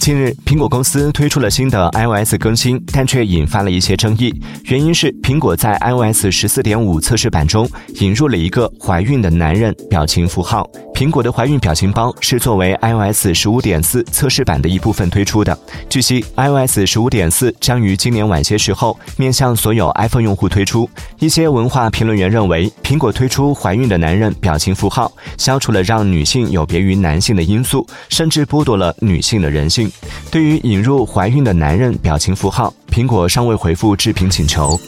近日，苹果公司推出了新的 iOS 更新，但却引发了一些争议。原因是苹果在 iOS 十四点五测试版中引入了一个怀孕的男人表情符号。苹果的怀孕表情包是作为 iOS 十五点四测试版的一部分推出的。据悉，iOS 十五点四将于今年晚些时候面向所有 iPhone 用户推出。一些文化评论员认为，苹果推出怀孕的男人表情符号，消除了让女性有别于男性的因素，甚至剥夺了女性的人性。对于引入怀孕的男人表情符号，苹果尚未回复置评请求。